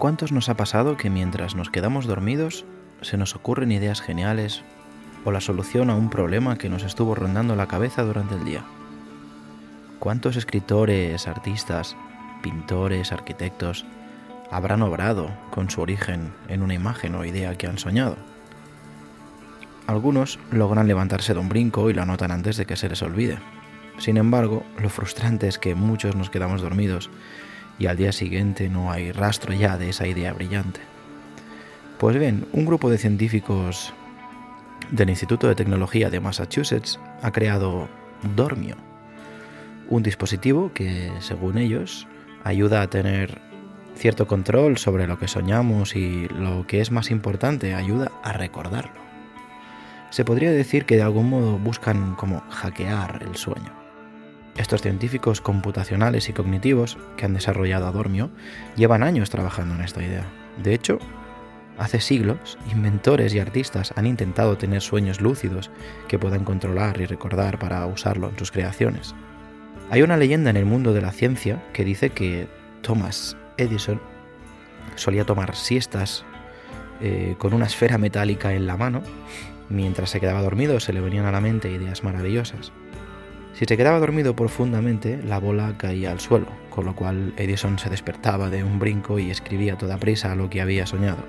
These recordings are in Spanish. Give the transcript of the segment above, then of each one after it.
¿A cuántos nos ha pasado que mientras nos quedamos dormidos se nos ocurren ideas geniales o la solución a un problema que nos estuvo rondando la cabeza durante el día? ¿Cuántos escritores, artistas, pintores, arquitectos habrán obrado con su origen en una imagen o idea que han soñado? Algunos logran levantarse de un brinco y lo anotan antes de que se les olvide. Sin embargo, lo frustrante es que muchos nos quedamos dormidos y al día siguiente no hay rastro ya de esa idea brillante. Pues bien, un grupo de científicos del Instituto de Tecnología de Massachusetts ha creado Dormio, un dispositivo que, según ellos, ayuda a tener cierto control sobre lo que soñamos y lo que es más importante, ayuda a recordarlo. Se podría decir que de algún modo buscan como hackear el sueño. Estos científicos computacionales y cognitivos que han desarrollado Adormio llevan años trabajando en esta idea. De hecho, hace siglos, inventores y artistas han intentado tener sueños lúcidos que puedan controlar y recordar para usarlo en sus creaciones. Hay una leyenda en el mundo de la ciencia que dice que Thomas Edison solía tomar siestas eh, con una esfera metálica en la mano. Mientras se quedaba dormido se le venían a la mente ideas maravillosas. Si se quedaba dormido profundamente, la bola caía al suelo, con lo cual Edison se despertaba de un brinco y escribía a toda prisa lo que había soñado.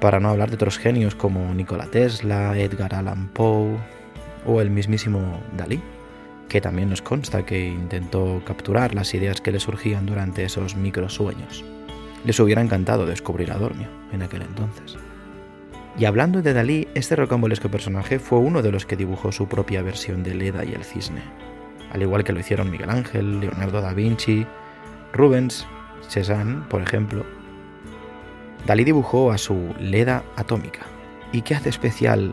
Para no hablar de otros genios como Nikola Tesla, Edgar Allan Poe o el mismísimo Dalí, que también nos consta que intentó capturar las ideas que le surgían durante esos microsueños. Les hubiera encantado descubrir a Dormio en aquel entonces. Y hablando de Dalí, este rocambolesco personaje fue uno de los que dibujó su propia versión de Leda y el cisne, al igual que lo hicieron Miguel Ángel, Leonardo da Vinci, Rubens, Cézanne, por ejemplo. Dalí dibujó a su Leda atómica. ¿Y qué hace especial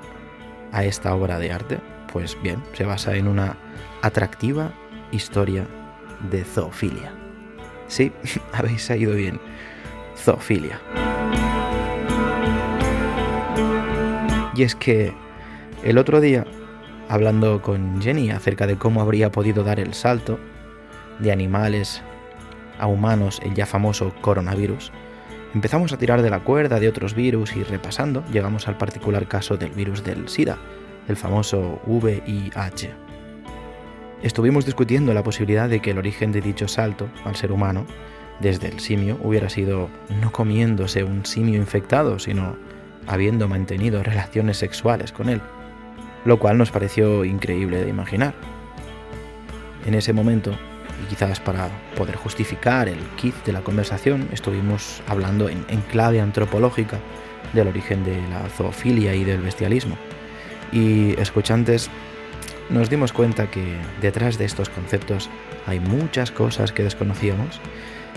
a esta obra de arte? Pues bien, se basa en una atractiva historia de zoofilia. Sí, habéis ido bien. Zoofilia. Y es que el otro día, hablando con Jenny acerca de cómo habría podido dar el salto de animales a humanos el ya famoso coronavirus, empezamos a tirar de la cuerda de otros virus y repasando llegamos al particular caso del virus del SIDA, el famoso VIH. Estuvimos discutiendo la posibilidad de que el origen de dicho salto al ser humano desde el simio hubiera sido no comiéndose un simio infectado, sino habiendo mantenido relaciones sexuales con él, lo cual nos pareció increíble de imaginar. En ese momento, y quizás para poder justificar el kit de la conversación, estuvimos hablando en, clave antropológica del origen de la zoofilia y del bestialismo. Y escuchantes, nos dimos cuenta que detrás de estos conceptos hay muchas cosas que desconocíamos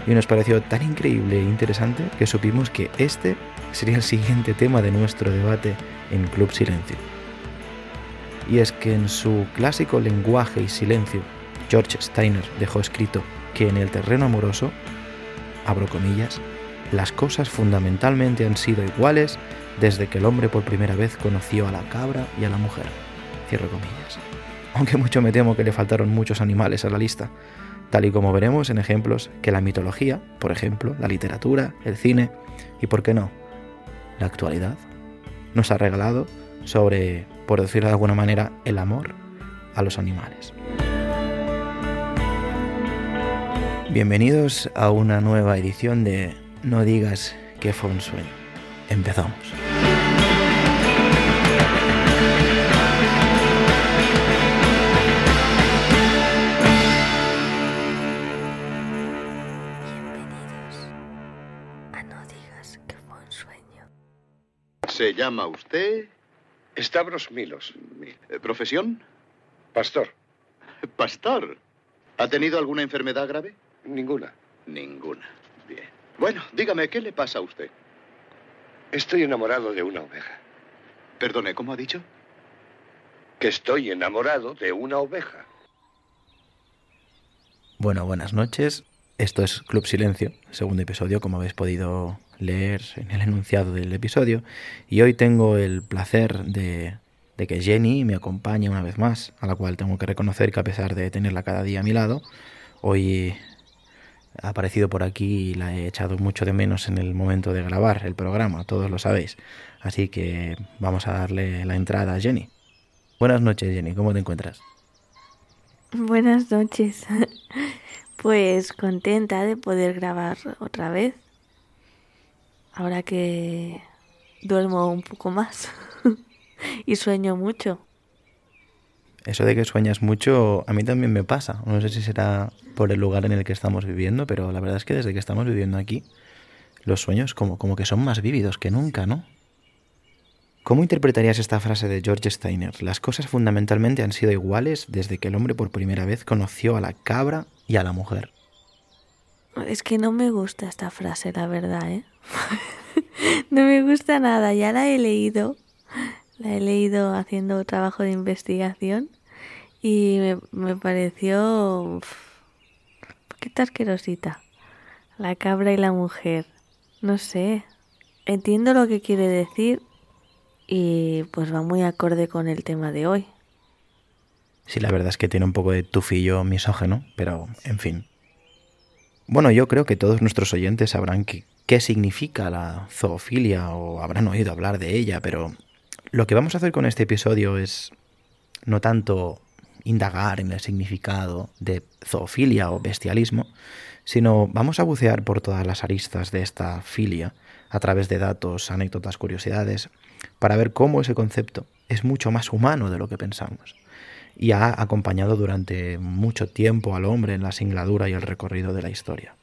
y nos pareció tan increíble e interesante que supimos que este sería el siguiente tema de nuestro debate en Club Silencio. Y es que en su clásico lenguaje y silencio, George Steiner dejó escrito que en el terreno amoroso, abro comillas, las cosas fundamentalmente han sido iguales desde que el hombre por primera vez conoció a la cabra y a la mujer. Cierro comillas. Aunque mucho me temo que le faltaron muchos animales a la lista, tal y como veremos en ejemplos que la mitología, por ejemplo, la literatura, el cine y, por qué no, la actualidad, nos ha regalado sobre, por decirlo de alguna manera, el amor a los animales. Bienvenidos a una nueva edición de No digas que fue un sueño. Empezamos. ¿Se llama usted? Stavros Milos. Eh, ¿Profesión? Pastor. Pastor. ¿Ha tenido alguna enfermedad grave? Ninguna. Ninguna. Bien. Bueno, dígame, ¿qué le pasa a usted? Estoy enamorado de una oveja. Perdone, ¿cómo ha dicho? Que estoy enamorado de una oveja. Bueno, buenas noches. Esto es Club Silencio, segundo episodio, como habéis podido leer en el enunciado del episodio. Y hoy tengo el placer de, que Jenny me acompañe una vez más, a la cual tengo que reconocer que a pesar de tenerla cada día a mi lado, hoy ha aparecido por aquí y la he echado mucho de menos en el momento de grabar el programa, todos lo sabéis. Así que vamos a darle la entrada a Jenny. Buenas noches, Jenny, ¿cómo te encuentras? Buenas noches. Pues contenta de poder grabar otra vez. Ahora que duermo un poco más y sueño mucho. Eso de que sueñas mucho, a mí también me pasa. No sé si será por el lugar en el que estamos viviendo, pero la verdad es que desde que estamos viviendo aquí, los sueños como, como que son más vívidos que nunca, ¿no? ¿Cómo interpretarías esta frase de George Steiner? Las cosas fundamentalmente han sido iguales desde que el hombre por primera vez conoció a la cabra y a la mujer. Es que no me gusta esta frase, la verdad, ¿eh? no me gusta nada, ya la he leído, la he leído haciendo trabajo de investigación y me, pareció un poquito asquerosita. La cabra y la mujer. No sé. Entiendo lo que quiere decir y pues va muy acorde con el tema de hoy. Sí, la verdad es que tiene un poco de tufillo misógeno, pero en fin. Bueno, yo creo que todos nuestros oyentes sabrán qué significa la zoofilia o habrán oído hablar de ella, pero lo que vamos a hacer con este episodio es no tanto indagar en el significado de zoofilia o bestialismo, sino vamos a bucear por todas las aristas de esta filia a través de datos, anécdotas, curiosidades, para ver cómo ese concepto es mucho más humano de lo que pensamos y ha acompañado durante mucho tiempo al hombre en la singladura y el recorrido de la historia.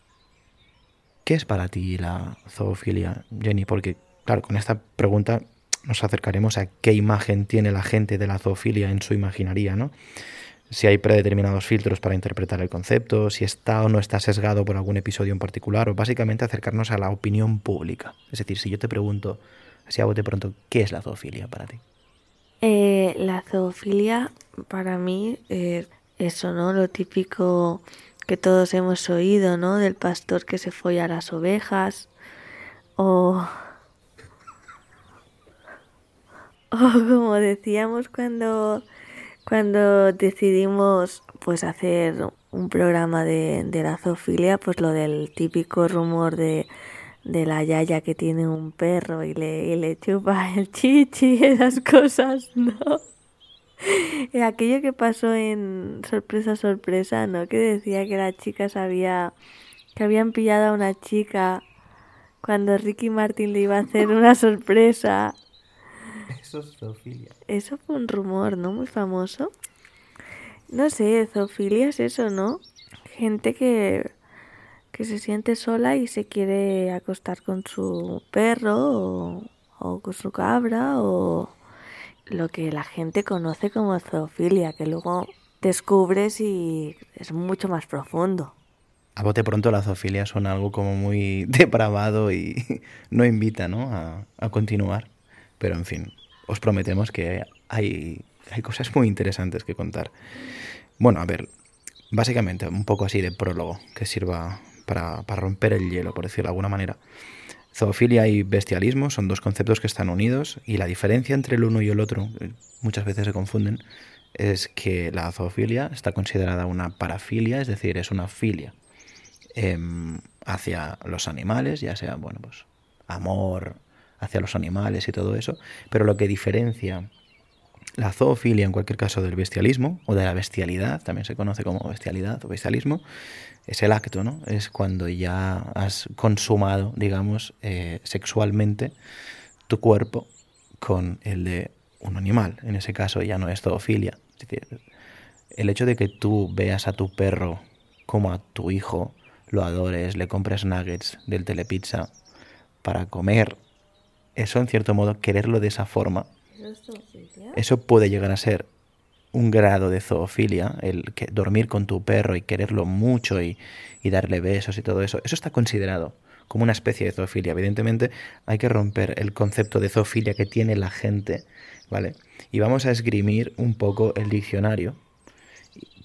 ¿Qué es para ti la zoofilia, Jenny? Porque, claro, con esta pregunta nos acercaremos a qué imagen tiene la gente de la zoofilia en su imaginaría, ¿no? Si hay predeterminados filtros para interpretar el concepto, si está o no está sesgado por algún episodio en particular, o básicamente acercarnos a la opinión pública. Es decir, si yo te pregunto, así a de pronto, ¿qué es la zoofilia para ti? Eh, la zoofilia para mí eh, eso, ¿no? Lo típico que todos hemos oído, ¿no? Del pastor que se folla a las ovejas o o como decíamos cuando cuando decidimos pues hacer un programa de, de la zoofilia, pues lo del típico rumor de de la yaya que tiene un perro y le, y le chupa el chichi, esas cosas, ¿no? Aquello que pasó en Sorpresa, Sorpresa, ¿no? Que decía que las chicas había, que habían pillado a una chica cuando Ricky Martin le iba a hacer una sorpresa. Eso es zoofilia. Eso fue un rumor, ¿no? Muy famoso. No sé, zoofilia es eso, ¿no? Gente que que se siente sola y se quiere acostar con su perro o, con su cabra o lo que la gente conoce como zoofilia, que luego descubres y es mucho más profundo. A bote pronto la zoofilia suena algo como muy depravado y no invita ¿no? A, continuar. Pero en fin, os prometemos que hay, hay cosas muy interesantes que contar. Bueno, a ver, básicamente un poco así de prólogo que sirva para, romper el hielo, por decirlo de alguna manera. Zoofilia y bestialismo son dos conceptos que están unidos y la diferencia entre el uno y el otro, eh, muchas veces se confunden, es que la zoofilia está considerada una parafilia, es decir, es una filia em, hacia los animales, ya sea, bueno, pues amor hacia los animales y todo eso, pero lo que diferencia la zoofilia en cualquier caso del bestialismo o de la bestialidad, también se conoce como bestialidad o bestialismo, es el acto, ¿no? Es cuando ya has consumado, digamos, eh, sexualmente tu cuerpo con el de un animal. En ese caso ya no es zoofilia. Es decir, el hecho de que tú veas a tu perro como a tu hijo, lo adores, le compres nuggets del telepizza para comer, eso en cierto modo, quererlo de esa forma, eso puede llegar a ser un grado de zoofilia, el que dormir con tu perro y quererlo mucho y, darle besos y todo eso, eso está considerado como una especie de zoofilia. Evidentemente hay que romper el concepto de zoofilia que tiene la gente, ¿vale? Y vamos a esgrimir un poco el diccionario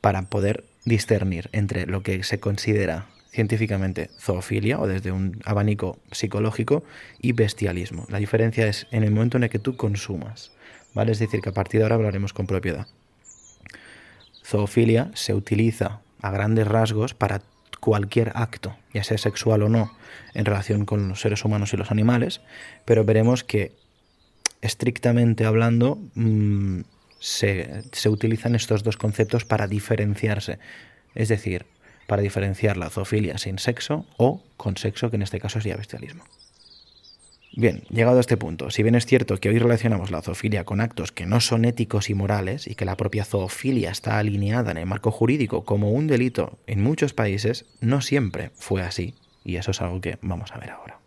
para poder discernir entre lo que se considera científicamente zoofilia o desde un abanico psicológico y bestialismo. La diferencia es en el momento en el que tú consumas, ¿vale? Es decir, que a partir de ahora hablaremos con propiedad. Zoofilia se utiliza a grandes rasgos para cualquier acto, ya sea sexual o no, en relación con los seres humanos y los animales, pero veremos que estrictamente hablando mm, se, se utilizan estos dos conceptos para diferenciarse. Es decir, para diferenciar la zoofilia sin sexo o con sexo, que en este caso sería bestialismo. Bien, llegado a este punto, si bien es cierto que hoy relacionamos la zoofilia con actos que no son éticos y morales y que la propia zoofilia está alineada en el marco jurídico como un delito en muchos países, no siempre fue así, y eso es algo que vamos a ver ahora.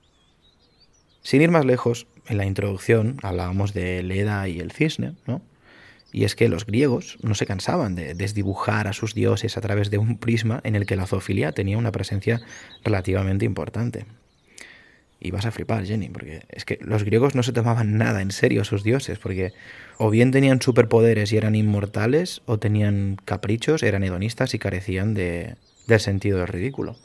Sin ir más lejos, en la introducción hablábamos de Leda y el cisne, ¿no? Y es que los griegos no se cansaban de desdibujar a sus dioses a través de un prisma en el que la zoofilia tenía una presencia relativamente importante. Y vas a flipar, Jenny, porque es que los griegos no se tomaban nada en serio a sus dioses, porque o bien tenían superpoderes y eran inmortales, o tenían caprichos, eran hedonistas y carecían de, del sentido del ridículo.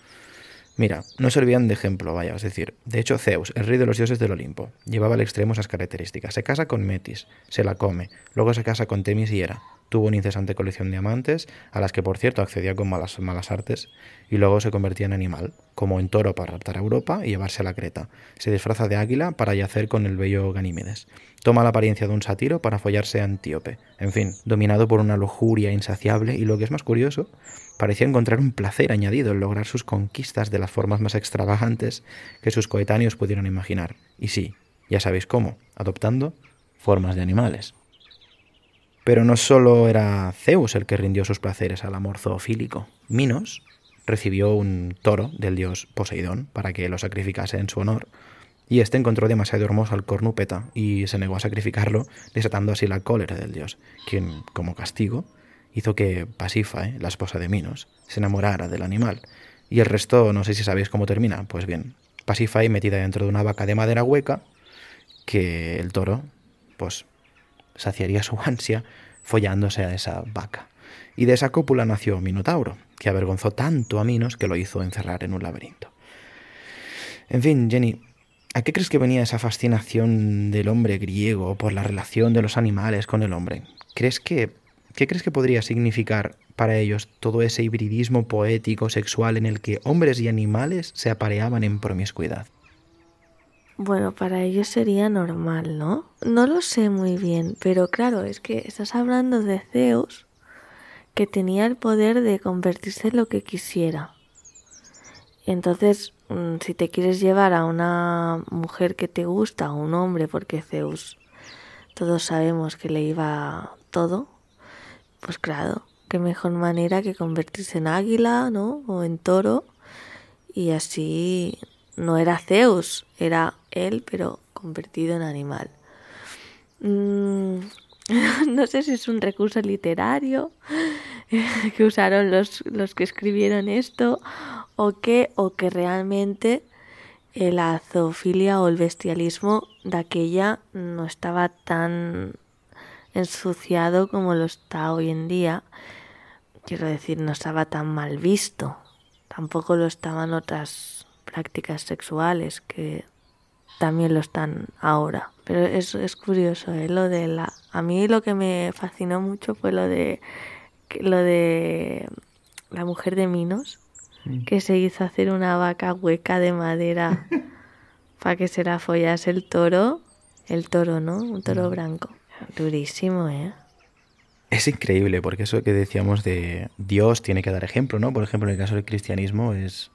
Mira, no servían de ejemplo, vaya, es decir, de hecho Zeus, el rey de los dioses del Olimpo, llevaba al extremo esas características. Se casa con Metis, se la come, luego se casa con Temis y Hera, Tuvo una incesante colección de amantes, a las que por cierto accedía con malas, artes, y luego se convertía en animal, como en toro para raptar a Europa y llevarse a la Creta. Se disfraza de águila para yacer con el bello Ganímedes. Toma la apariencia de un sátiro para follarse a Antíope. En fin, dominado por una lujuria insaciable y lo que es más curioso, parecía encontrar un placer añadido en lograr sus conquistas de las formas más extravagantes que sus coetáneos pudieron imaginar. Y sí, ya sabéis cómo, adoptando formas de animales. Pero no solo era Zeus el que rindió sus placeres al amor zoofílico. Minos recibió un toro del dios Poseidón para que lo sacrificase en su honor, y este encontró demasiado hermoso al cornúpeta y se negó a sacrificarlo, desatando así la cólera del dios, quien, como castigo, hizo que Pasífae, la esposa de Minos, se enamorara del animal. Y el resto, no sé si sabéis cómo termina. Pues bien, Pasífae metida dentro de una vaca de madera hueca, que el toro, pues saciaría su ansia follándose a esa vaca. Y de esa cópula nació Minotauro, que avergonzó tanto a Minos que lo hizo encerrar en un laberinto. En fin, Jenny, ¿a qué crees que venía esa fascinación del hombre griego por la relación de los animales con el hombre? ¿Crees que qué crees que podría significar para ellos todo ese hibridismo poético sexual en el que hombres y animales se apareaban en promiscuidad? Bueno, para ellos sería normal, ¿no? No lo sé muy bien, pero claro, es que estás hablando de Zeus, que tenía el poder de convertirse en lo que quisiera. Entonces, mm, si te quieres llevar a una mujer que te gusta, a un hombre, porque Zeus, todos sabemos que le iba todo, pues claro, qué mejor manera que convertirse en águila, ¿no? O en toro, y así no era Zeus, era él, pero convertido en animal. Mm, no sé si es un recurso literario que usaron los, los que escribieron esto o que, o que realmente la zoofilia o el bestialismo de aquella no estaba tan ensuciado como lo está hoy en día. Quiero decir, no estaba tan mal visto. Tampoco lo estaban otras prácticas sexuales que también lo están ahora. Pero es, es curioso, ¿eh? Lo de la... A mí lo que me fascinó mucho fue lo de... Lo de la mujer de Minos, que se hizo hacer una vaca hueca de madera para que se la follase el toro. El toro, ¿no? Un toro mm. blanco. Durísimo, ¿eh? Es increíble, porque eso que decíamos de Dios tiene que dar ejemplo, ¿no? Por ejemplo, en el caso del cristianismo es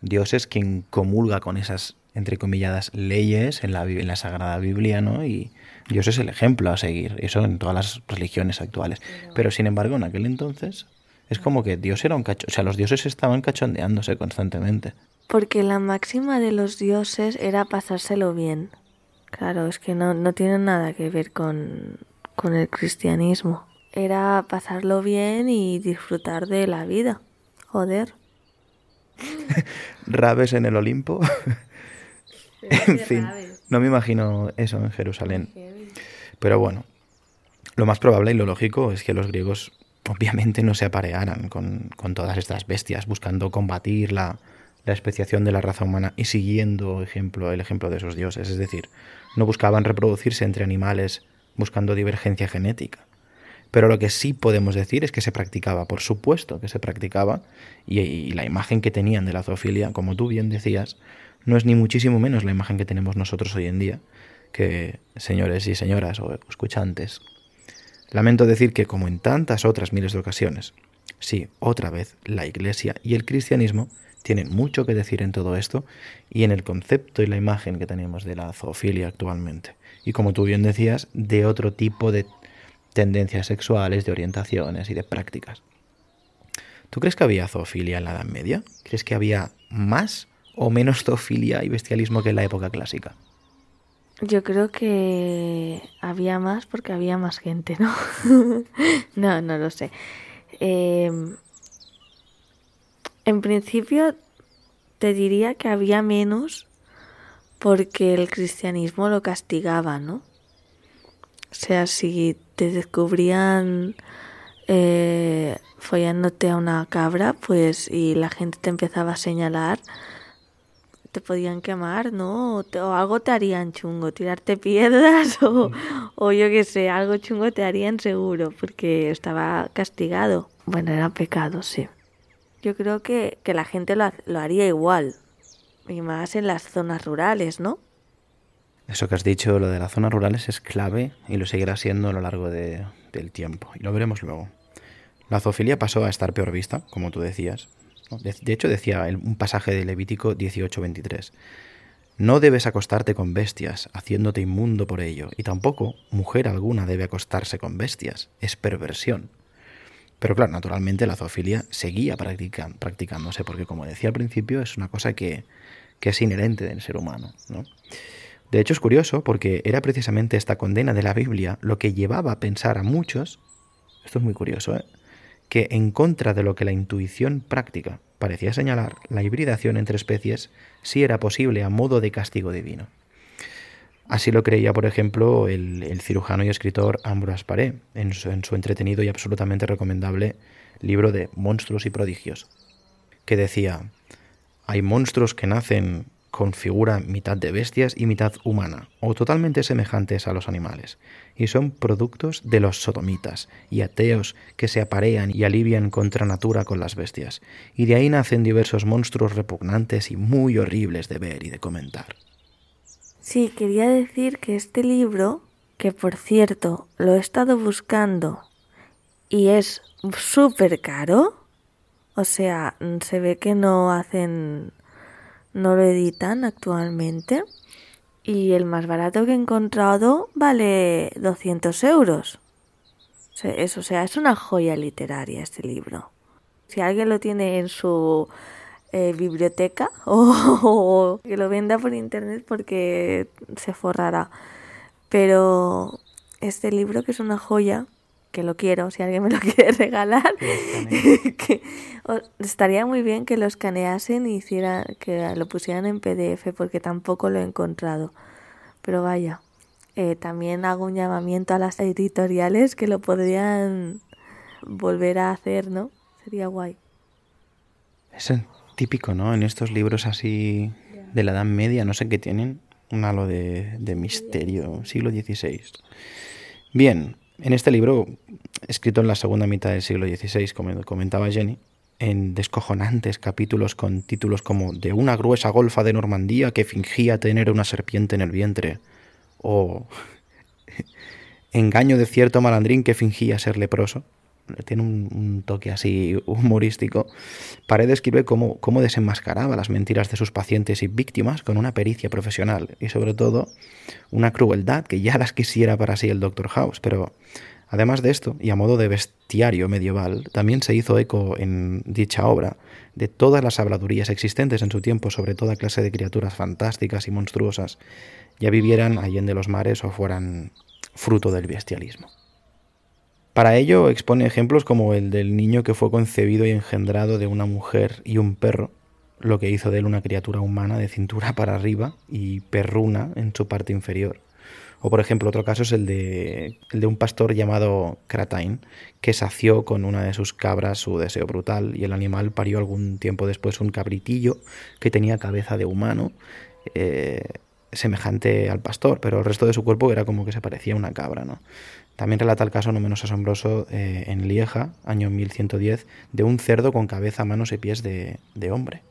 Dios es quien comulga con esas entrecomilladas leyes en la, en la Sagrada Biblia, ¿no? Y Dios es el ejemplo a seguir, eso en todas las religiones actuales. Pero sin embargo, en aquel entonces es como que Dios era un cacho, o sea, los dioses estaban cachondeándose constantemente. Porque la máxima de los dioses era pasárselo bien. Claro, es que no, no tiene nada que ver con, con el cristianismo. Era pasarlo bien y disfrutar de la vida. Joder. Rabes en el Olimpo. en fin, no me imagino eso en Jerusalén. Pero bueno, lo más probable y lo lógico es que los griegos obviamente no se aparearan con, todas estas bestias, buscando combatir la, la, especiación de la raza humana y siguiendo ejemplo, el ejemplo de esos dioses. Es decir, no buscaban reproducirse entre animales buscando divergencia genética. Pero lo que sí podemos decir es que se practicaba, por supuesto que se practicaba, y, la imagen que tenían de la zoofilia, como tú bien decías, no es ni muchísimo menos la imagen que tenemos nosotros hoy en día, que señores y señoras o escuchantes. Lamento decir que, como en tantas otras miles de ocasiones, sí, otra vez, la Iglesia y el cristianismo tienen mucho que decir en todo esto y en el concepto y la imagen que tenemos de la zoofilia actualmente. Y como tú bien decías, de otro tipo de tendencias sexuales, de orientaciones y de prácticas. ¿Tú crees que había zoofilia en la Edad Media? ¿Crees que había más o menos zoofilia y bestialismo que en la época clásica? Yo creo que había más porque había más gente, ¿no? no, no lo sé. Em, en principio te diría que había menos porque el cristianismo lo castigaba, ¿no? O sea, si te descubrían eh, follándote a una cabra, pues y la gente te empezaba a señalar, te podían quemar, ¿no? O, algo te harían chungo, tirarte piedras o, o yo qué sé, algo chungo te harían seguro, porque estaba castigado. Bueno, era pecado, sí. Yo creo que, que la gente lo, lo haría igual, y más en las zonas rurales, ¿no? Eso que has dicho, lo de las zonas rurales, es clave y lo seguirá siendo a lo largo de, del tiempo. Y lo veremos luego. La zoofilia pasó a estar peor vista, como tú decías. De, hecho, decía un pasaje de Levítico 18:23. No debes acostarte con bestias, haciéndote inmundo por ello, y tampoco mujer alguna debe acostarse con bestias. Es perversión. Pero claro, naturalmente la zoofilia seguía practicándose, porque como decía al principio, es una cosa que, que es inherente del ser humano. ¿no? De hecho es curioso porque era precisamente esta condena de la Biblia lo que llevaba a pensar a muchos, esto es muy curioso, ¿eh? Que en contra de lo que la intuición práctica parecía señalar, la hibridación entre especies sí era posible a modo de castigo divino. Así lo creía, por ejemplo, el, cirujano y escritor Ambroise Paré en su, en su entretenido y absolutamente recomendable libro de Monstruos y Prodigios, que decía, hay monstruos que nacen con figura mitad de bestias y mitad humana, o totalmente semejantes a los animales, y son productos de los sodomitas y ateos que se aparean y alivian contra natura con las bestias, y de ahí nacen diversos monstruos repugnantes y muy horribles de ver y de comentar. Sí, quería decir que este libro, que por cierto lo he estado buscando y es súper caro, o sea, se ve que no hacen, no lo editan actualmente. Y el más barato que he encontrado vale 200 euros. Eso, o sea, es una joya literaria este libro. Si alguien lo tiene en su eh, biblioteca o, que lo venda por internet porque se forrará. Pero este libro que es una joya, que lo quiero, si alguien me lo quiere regalar, que, estaría muy bien que lo escaneasen y hiciera, que lo pusieran en PDF porque tampoco lo he encontrado. Pero vaya, eh, también hago un llamamiento a las editoriales que lo podrían volver a hacer, ¿no? Sería guay. Es típico, ¿no? En estos libros así de la Edad Media, no sé qué tienen, un halo de, de misterio, siglo XVI. Bien, en este libro, escrito en la segunda mitad del siglo XVI, como comentaba Jenny, en descojonantes capítulos con títulos como De una gruesa golfa de Normandía que fingía tener una serpiente en el vientre, o Engaño de cierto malandrín que fingía ser leproso, tiene un, toque así humorístico, Paredes escribe cómo, cómo desenmascaraba las mentiras de sus pacientes y víctimas con una pericia profesional y sobre todo una crueldad que ya las quisiera para sí el Dr. House, pero además de esto, y a modo de bestiario medieval, también se hizo eco en dicha obra de todas las habladurías existentes en su tiempo sobre toda clase de criaturas fantásticas y monstruosas, ya vivieran allende los mares o fueran fruto del bestialismo. Para ello expone ejemplos como el del niño que fue concebido y engendrado de una mujer y un perro, lo que hizo de él una criatura humana de cintura para arriba y perruna en su parte inferior. O por ejemplo, otro caso es el de, el de un pastor llamado Kratain, que sació con una de sus cabras su deseo brutal y el animal parió algún tiempo después un cabritillo que tenía cabeza de humano, eh, semejante al pastor, pero el resto de su cuerpo era como que se parecía a una cabra, ¿no? También relata el caso no menos asombroso eh, en Lieja, año 1110, de un cerdo con cabeza, manos y pies de, de hombre.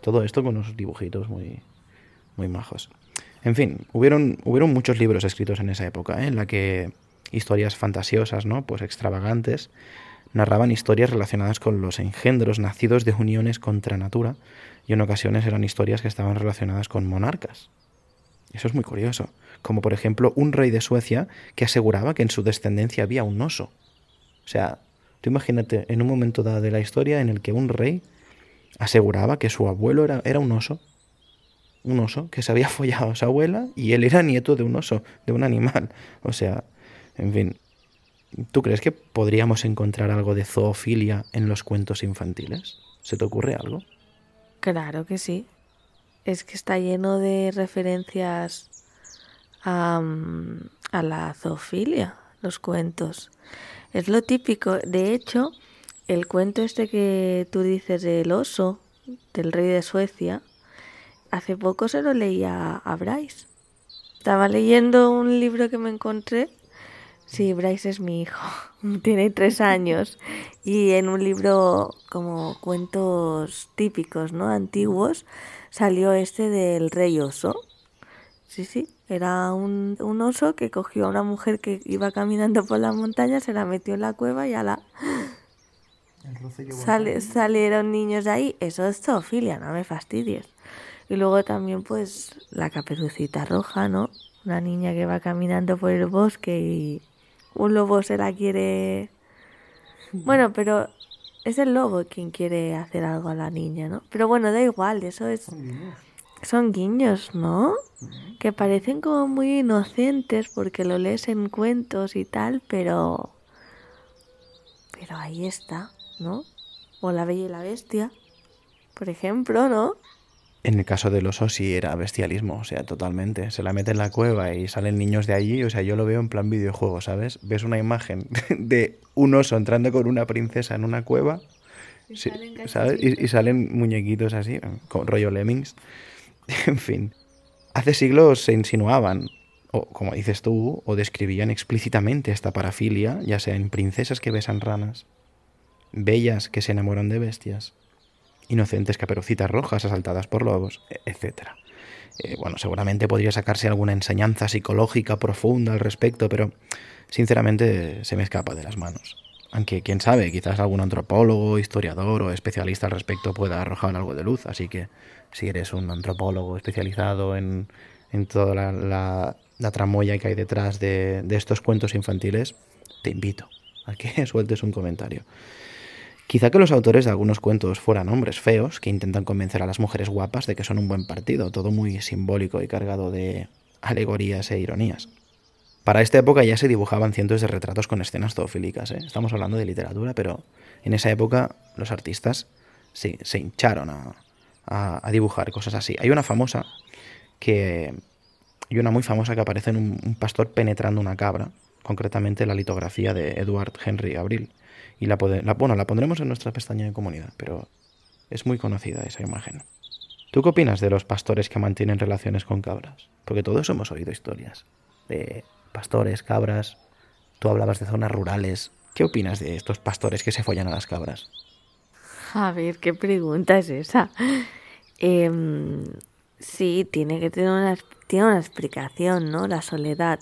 Todo esto con unos dibujitos muy, muy majos. En fin, hubieron, hubieron muchos libros escritos en esa época, ¿eh? en la que historias fantasiosas, ¿no? Pues extravagantes, narraban historias relacionadas con los engendros nacidos de uniones contra natura, y en ocasiones eran historias que estaban relacionadas con monarcas. Eso es muy curioso, como por ejemplo un rey de Suecia que aseguraba que en su descendencia había un oso. O sea, tú imagínate en un momento dado de la historia en el que un rey aseguraba que su abuelo era, era un oso un oso que se había follado a su abuela y él era nieto de un oso, de un animal. O sea, en fin. ¿Tú crees que podríamos encontrar algo de zoofilia en los cuentos infantiles? ¿Se te ocurre algo? Claro que sí. Es que está lleno de referencias a, a la zoofilia, los cuentos. Es lo típico. De hecho, el cuento este que tú dices del oso, del rey de Suecia, hace poco se lo leía a Bryce. Estaba leyendo un libro que me encontré. Sí, Bryce es mi hijo. Tiene tres años. Y en un libro como cuentos típicos, ¿no? Antiguos, salió este del rey oso. Sí, sí. Era un, un oso que cogió a una mujer que iba caminando por la montaña, se la metió en la cueva y a la... Sale, salieron niños de ahí. Eso es zoofilia, no me fastidies. Y luego también pues la caperucita roja, ¿no? Una niña que va caminando por el bosque y un lobo se la quiere... Bueno, pero es el lobo quien quiere hacer algo a la niña, ¿no? Pero bueno, da igual, eso es... Son guiños, ¿no? Que parecen como muy inocentes porque lo lees en cuentos y tal, pero... Pero ahí está, ¿no? O la bella y la bestia, por ejemplo, ¿no? En el caso del oso sí era bestialismo, o sea, totalmente. Se la mete en la cueva y salen niños de allí, o sea, yo lo veo en plan videojuego, ¿sabes? Ves una imagen de un oso entrando con una princesa en una cueva, y, salen, ¿sabes? Y, salen muñequitos así, con rollo lemmings. en fin, hace siglos se insinuaban, o como dices tú, o describían explícitamente esta parafilia, ya sea en princesas que besan ranas, bellas que se enamoran de bestias inocentes caperucitas rojas asaltadas por lobos, e-, etc. Eh, bueno, seguramente podría sacarse alguna enseñanza psicológica profunda al respecto, pero sinceramente se me escapa de las manos. Aunque quién sabe, quizás algún antropólogo, historiador o especialista al respecto pueda arrojar algo de luz. Así que si eres un antropólogo especializado en, en toda la, tramoya que hay detrás de, de estos cuentos infantiles, te invito a que sueltes un comentario. Quizá que los autores de algunos cuentos fueran hombres feos que intentan convencer a las mujeres guapas de que son un buen partido, todo muy simbólico y cargado de alegorías e ironías. Para esta época ya se dibujaban cientos de retratos con escenas zoofílicas. ¿eh? Estamos hablando de literatura, pero en esa época los artistas sí, se hincharon a, a, dibujar cosas así. Hay una famosa que. Hay una muy famosa que aparece en un, un pastor penetrando una cabra, concretamente la litografía de Edward Henry Abril y la, bueno, la pondremos en nuestra pestaña de comunidad, pero es muy conocida esa imagen. ¿Tú qué opinas de los pastores que mantienen relaciones con cabras? Porque todos hemos oído historias de pastores, cabras. Tú hablabas de zonas rurales. ¿Qué opinas de estos pastores que se follan a las cabras? A ver, ¿qué pregunta es esa? Eh, sí, tiene que tener una, tiene una explicación, ¿no? La soledad.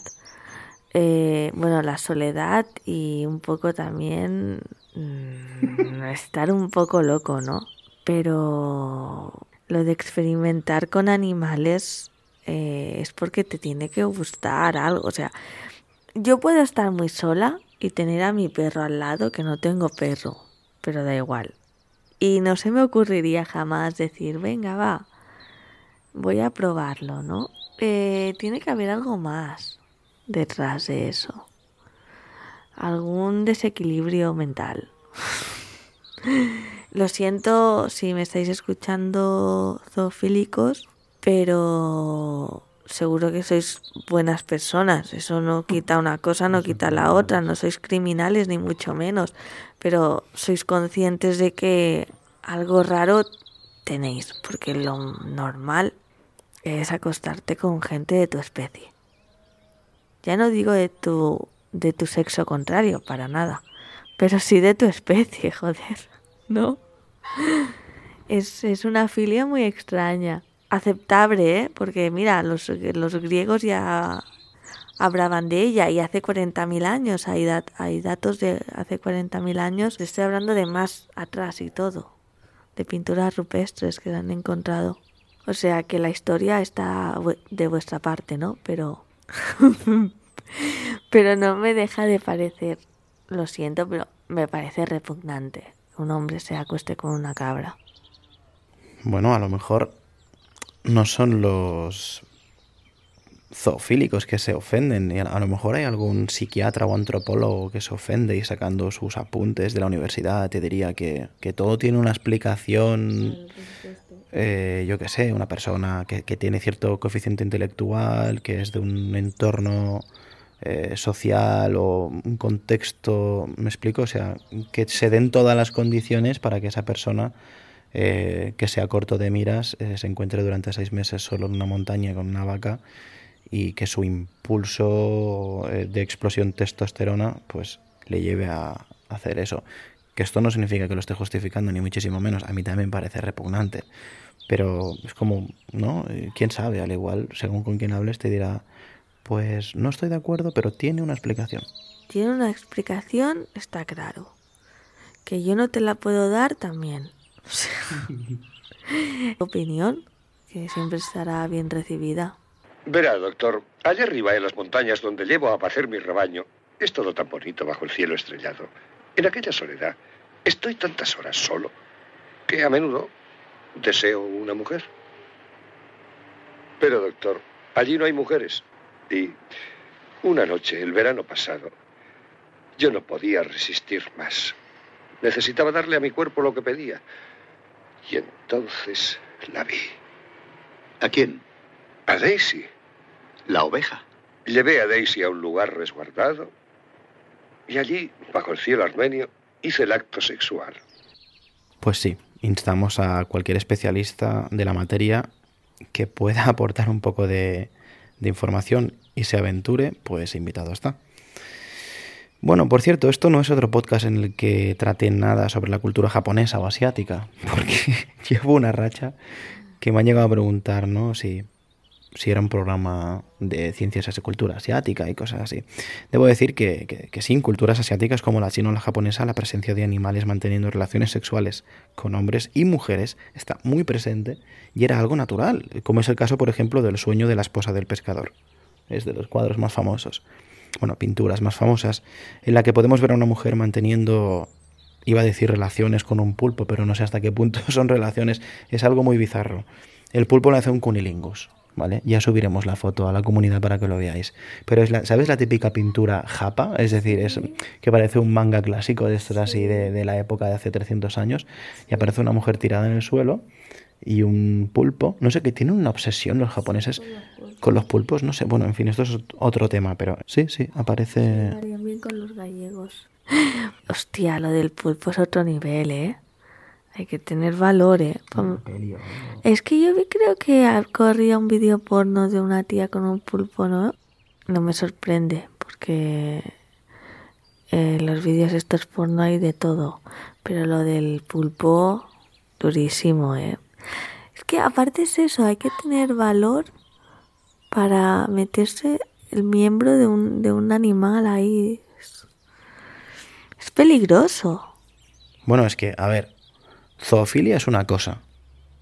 Eh, bueno, la soledad y un poco también mmm, estar un poco loco, ¿no? Pero lo de experimentar con animales eh, es porque te tiene que gustar algo. O sea, yo puedo estar muy sola y tener a mi perro al lado, que no tengo perro, pero da igual. Y no se me ocurriría jamás decir, venga, va, voy a probarlo, ¿no? Eh, tiene que haber algo más detrás de eso. Algún desequilibrio mental. Lo siento si me estáis escuchando zoofílicos, pero seguro que sois buenas personas. Eso no quita una cosa, no quita la otra. No sois criminales ni mucho menos. Pero sois conscientes de que algo raro tenéis, porque lo normal es acostarte con gente de tu especie. Ya no digo de tu de tu sexo contrario, para nada. Pero sí de tu especie, joder, ¿no? Es, es una filia muy extraña. Aceptable, ¿eh? Porque mira, los, los griegos ya hablaban de ella y hace 40.000 años, hay, hay datos de hace 40.000 años, estoy hablando de más atrás y todo, de pinturas rupestres que han encontrado. O sea que la historia está de vuestra parte, ¿no? Pero... pero no me deja de parecer, lo siento, pero me parece repugnante que un hombre se acueste con una cabra. Bueno, a lo mejor no son los zoofílicos que se ofenden. Y a lo mejor hay algún psiquiatra o antropólogo que se ofende y sacando sus apuntes de la universidad te diría que, todo tiene una explicación, eh, yo qué sé, una persona que, tiene cierto coeficiente intelectual, que es de un entorno eh, social o un contexto, me explico, o sea, que se den todas las condiciones para que esa persona... Eh, que sea corto de miras, se encuentre durante seis meses solo en una montaña con una vaca y que su impulso eh, de explosión testosterona pues le lleve a hacer eso. Que esto no significa que lo esté justificando, ni muchísimo menos. A mí también me parece repugnante. Pero es como, ¿no? Eh, ¿Quién sabe? Al igual, según con quien hables, te dirá, pues no estoy de acuerdo, pero tiene una explicación. Tiene una explicación, está claro. Que yo no te la puedo dar también. Opinión, que siempre estará bien recibida. Verá, doctor, allá arriba en las montañas donde llevo a pacer mi rebaño, es todo tan bonito bajo el cielo estrellado. En aquella soledad estoy tantas horas solo que a menudo deseo una mujer. Pero, doctor, allí no hay mujeres. Y una noche, el verano pasado, yo no podía resistir más. Necesitaba darle a mi cuerpo lo que pedía. Y entonces la vi. ¿A quién? A Daisy. La oveja. Llevé a Daisy a un lugar resguardado y allí, bajo el cielo armenio, hice el acto sexual. Pues sí, instamos a cualquier especialista de la materia que pueda aportar un poco de, información y se aventure, pues invitado está. Bueno, por cierto, esto no es otro podcast en el que trate nada sobre la cultura japonesa o asiática, porque llevo una racha que me han llegado a preguntar, ¿no? Si si era un programa de ciencias y cultura asiática y cosas así. Debo decir que, que, culturas asiáticas como la china o la japonesa, la presencia de animales manteniendo relaciones sexuales con hombres y mujeres está muy presente y era algo natural, como es el caso, por ejemplo, del sueño de la esposa del pescador. Es de los cuadros más famosos, bueno, pinturas más famosas, en la que podemos ver a una mujer manteniendo iba a decir relaciones con un pulpo, pero no sé hasta qué punto son relaciones, es algo muy bizarro. El pulpo le hace un cunilingus, ¿vale? Ya subiremos la foto a la comunidad para que lo veáis. Pero es la, ¿sabes la típica pintura japa? Es decir, es que parece un manga clásico de estos así de, de la época de hace 300 años y aparece una mujer tirada en el suelo y un pulpo, no sé, que tiene una obsesión los japoneses con los pulpos, no sé, bueno, en fin, esto es otro tema, pero sí, sí, aparece... bien con los gallegos. Hostia, lo del pulpo es otro nivel, ¿eh? Hay que tener valor, ¿eh? Es que yo vi, creo que corría un vídeo porno de una tía con un pulpo, ¿no? No me sorprende, porque en eh, los vídeos estos porno hay de todo. Pero lo del pulpo, durísimo, ¿eh? Es que aparte es eso, hay que tener valor para meterse el miembro de un, de un animal ahí. es peligroso. Bueno, es que, a ver, Zoofilia es una cosa,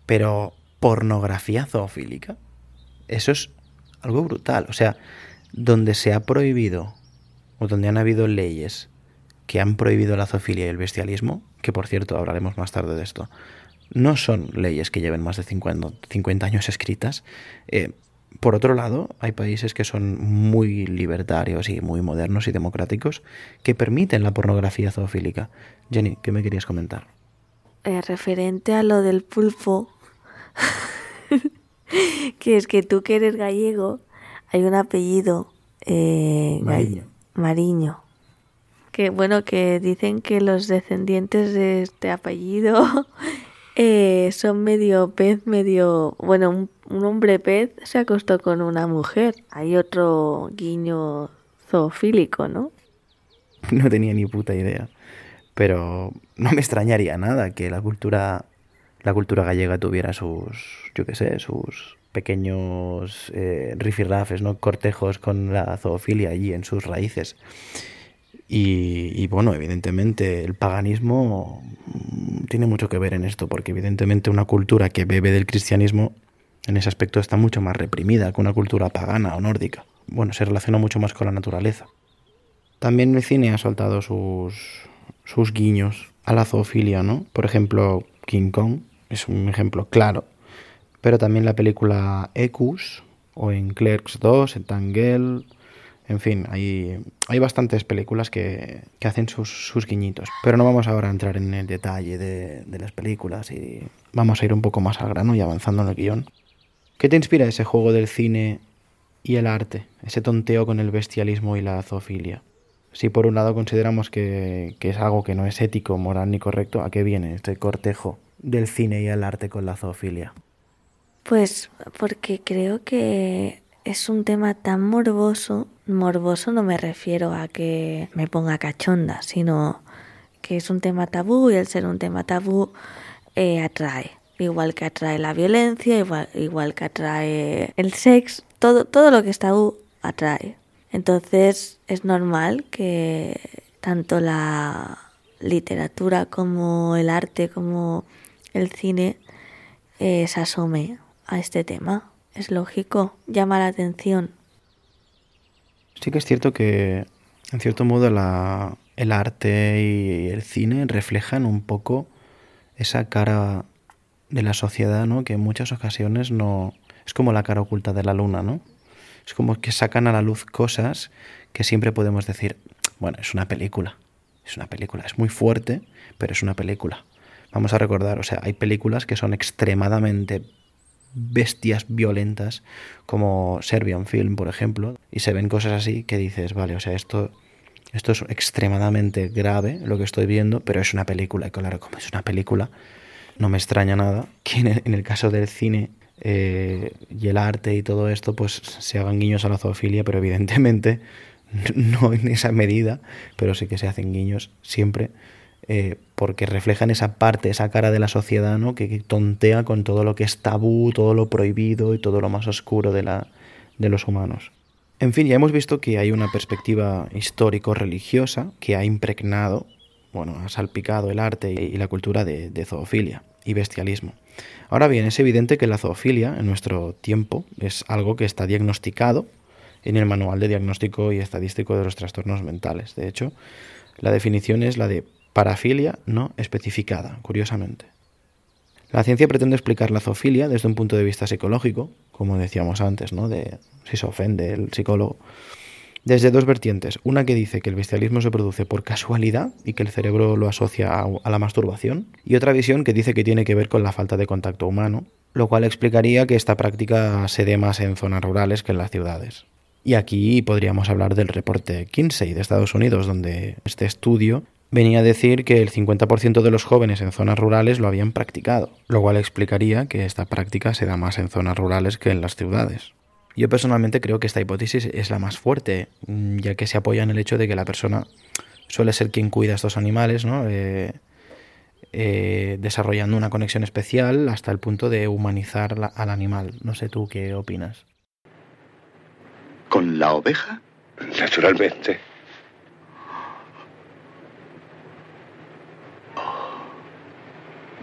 pero pornografía zoofílica, eso es algo brutal. O sea, donde se ha prohibido, o donde han habido leyes que han prohibido la zoofilia y el bestialismo, que por cierto hablaremos más tarde de esto, no son leyes que lleven más de 50, años escritas. Eh, por otro lado, hay países que son muy libertarios y muy modernos y democráticos que permiten la pornografía zoofílica. Jenny, ¿qué me querías comentar? Eh, referente a lo del pulpo, que es que tú que eres gallego, hay un apellido eh, Mariño. Que bueno, que dicen que los descendientes de este apellido eh, son medio pez, medio... Bueno, un, un hombre pez se acostó con una mujer. Hay otro guiño zoofílico, ¿no? no tenía ni puta idea. Pero no me extrañaría nada que la cultura, la cultura gallega tuviera sus, yo qué sé, sus pequeños eh, rifirrafes, ¿no? cortejos con la zoofilia allí en sus raíces. Y, bueno, evidentemente el paganismo tiene mucho que ver en esto, porque evidentemente una cultura que bebe del cristianismo en ese aspecto está mucho más reprimida que una cultura pagana o nórdica. Bueno, se relaciona mucho más con la naturaleza. También el cine ha soltado sus, sus guiños a la zoofilia, ¿no? Por ejemplo, King Kong es un ejemplo claro, pero también la película Ecus o en Clerks 2, en Tangel, en fin, hay, hay bastantes películas que, que hacen sus, sus, guiñitos. Pero no vamos ahora a entrar en el detalle de, de, las películas y vamos a ir un poco más al grano y avanzando en el guion. ¿Qué te inspira ese juego del cine y el arte? Ese tonteo con el bestialismo y la zoofilia. Si por un lado consideramos que, que es algo que no es ético, moral ni correcto, ¿a qué viene este cortejo del cine y el arte con la zoofilia? Pues porque creo que es un tema tan morboso, morboso no me refiero a que me ponga cachonda, sino que es un tema tabú y el ser un tema tabú eh, atrae. Igual que atrae la violencia, igual, igual que atrae el sexo, todo, todo lo que es tabú atrae. Entonces es normal que tanto la literatura como el arte, como el cine, eh, se asome a este tema es lógico, llama la atención. Sí que es cierto que, en cierto modo, la, el arte y el cine reflejan un poco esa cara de la sociedad, ¿no? Que en muchas ocasiones no... Es como la cara oculta de la luna, ¿no? Es como que sacan a la luz cosas que siempre podemos decir, bueno, es una película, es una película, es muy fuerte, pero es una película. Vamos a recordar, o sea, hay películas que son extremadamente bestias violentas como Serbian Film, por ejemplo, y se ven cosas así que dices, vale, o sea, esto, esto es extremadamente grave lo que estoy viendo, pero es una película, y claro, como es una película, no me extraña nada que en el, caso del cine eh, y el arte y todo esto, pues se hagan guiños a la zoofilia, pero evidentemente no en esa medida, pero sí que se hacen guiños siempre eh, porque reflejan esa parte, esa cara de la sociedad ¿no? que, tontea con todo lo que es tabú, todo lo prohibido y todo lo más oscuro de, la, de los humanos. En fin, ya hemos visto que hay una perspectiva histórico-religiosa que ha impregnado, bueno, ha salpicado el arte y la cultura de, de zoofilia y bestialismo. Ahora bien, es evidente que la zoofilia en nuestro tiempo es algo que está diagnosticado en el Manual de Diagnóstico y Estadístico de los Trastornos Mentales. De hecho, la definición es la de parafilia no especificada, curiosamente. La ciencia pretende explicar la zoofilia desde un punto de vista psicológico, como decíamos antes, ¿no? de si se ofende el psicólogo, desde dos vertientes. Una que dice que el bestialismo se produce por casualidad y que el cerebro lo asocia a, la masturbación, y otra visión que dice que tiene que ver con la falta de contacto humano, lo cual explicaría que esta práctica se dé más en zonas rurales que en las ciudades. Y aquí podríamos hablar del reporte Kinsey de Estados Unidos, donde este estudio venía a decir que el 50% de los jóvenes en zonas rurales lo habían practicado, lo cual explicaría que esta práctica se da más en zonas rurales que en las ciudades. Yo personalmente creo que esta hipótesis es la más fuerte, mm, ya que se apoya en el hecho de que la persona suele ser quien cuida a estos animales, ¿no? Eh, eh, desarrollando una conexión especial hasta el punto de humanizar la, al animal. No sé tú qué opinas. ¿Con la oveja? Naturalmente.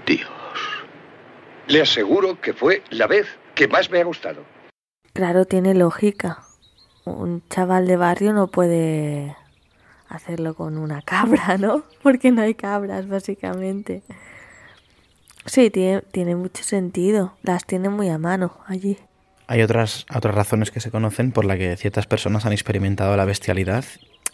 Dios. Le aseguro que fue la vez que más me ha gustado. Claro, tiene lógica. Un chaval de barrio no puede hacerlo con una cabra, ¿no? Porque no hay cabras, básicamente. Sí, tiene, tiene mucho sentido. Las tiene muy a mano allí. Hay otras, otras razones que se conocen por las que ciertas personas han experimentado la bestialidad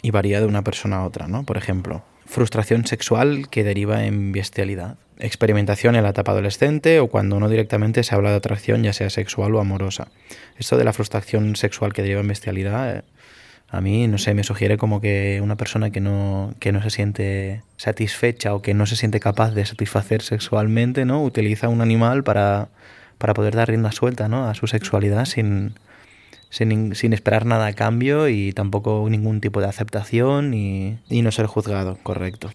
y varía de una persona a otra, ¿no? Por ejemplo, frustración sexual que deriva en bestialidad, experimentación en la etapa adolescente o cuando no directamente se habla de atracción, ya sea sexual o amorosa. Esto de la frustración sexual que deriva en bestialidad, eh, a mí, no sé, me sugiere como que una persona que no, que no se siente satisfecha o que no se siente capaz de satisfacer sexualmente, ¿no? Utiliza un animal para, para poder dar rienda suelta, ¿no? A su sexualidad sin, sin, sin, esperar nada a cambio y tampoco ningún tipo de aceptación y, y no ser juzgado, correcto.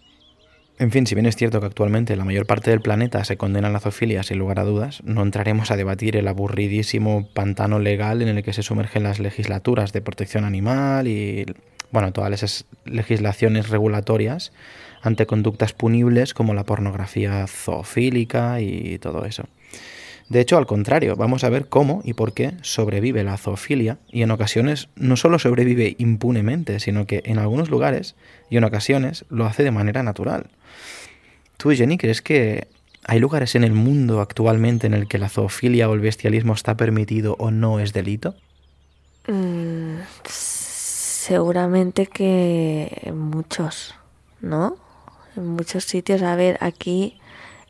En fin, si bien es cierto que actualmente la mayor parte del planeta se condena a la zoofilia sin lugar a dudas, no entraremos a debatir el aburridísimo pantano legal en el que se sumergen las legislaturas de protección animal y, bueno, todas esas legislaciones regulatorias ante conductas punibles como la pornografía zoofílica y todo eso. De hecho, al contrario, vamos a ver cómo y por qué sobrevive la zoofilia y en ocasiones no solo sobrevive impunemente, sino que en algunos lugares y en ocasiones lo hace de manera natural. ¿Tú, Jenny, crees que hay lugares en el mundo actualmente en el que la zoofilia o el bestialismo está permitido o no es delito? Mm, seguramente que en muchos, ¿no? En muchos sitios. A ver, aquí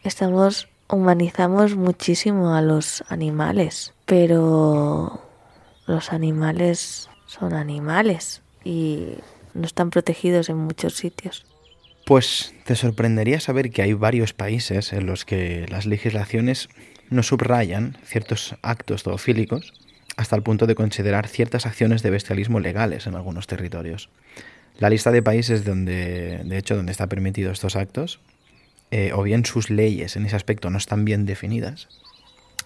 estamos humanizamos muchísimo a los animales, pero los animales son animales y no están protegidos en muchos sitios. Pues te sorprendería saber que hay varios países en los que las legislaciones no subrayan ciertos actos zoofílicos hasta el punto de considerar ciertas acciones de bestialismo legales en algunos territorios. La lista de países donde, de hecho, donde está permitido estos actos eh, o bien sus leyes en ese aspecto no están bien definidas,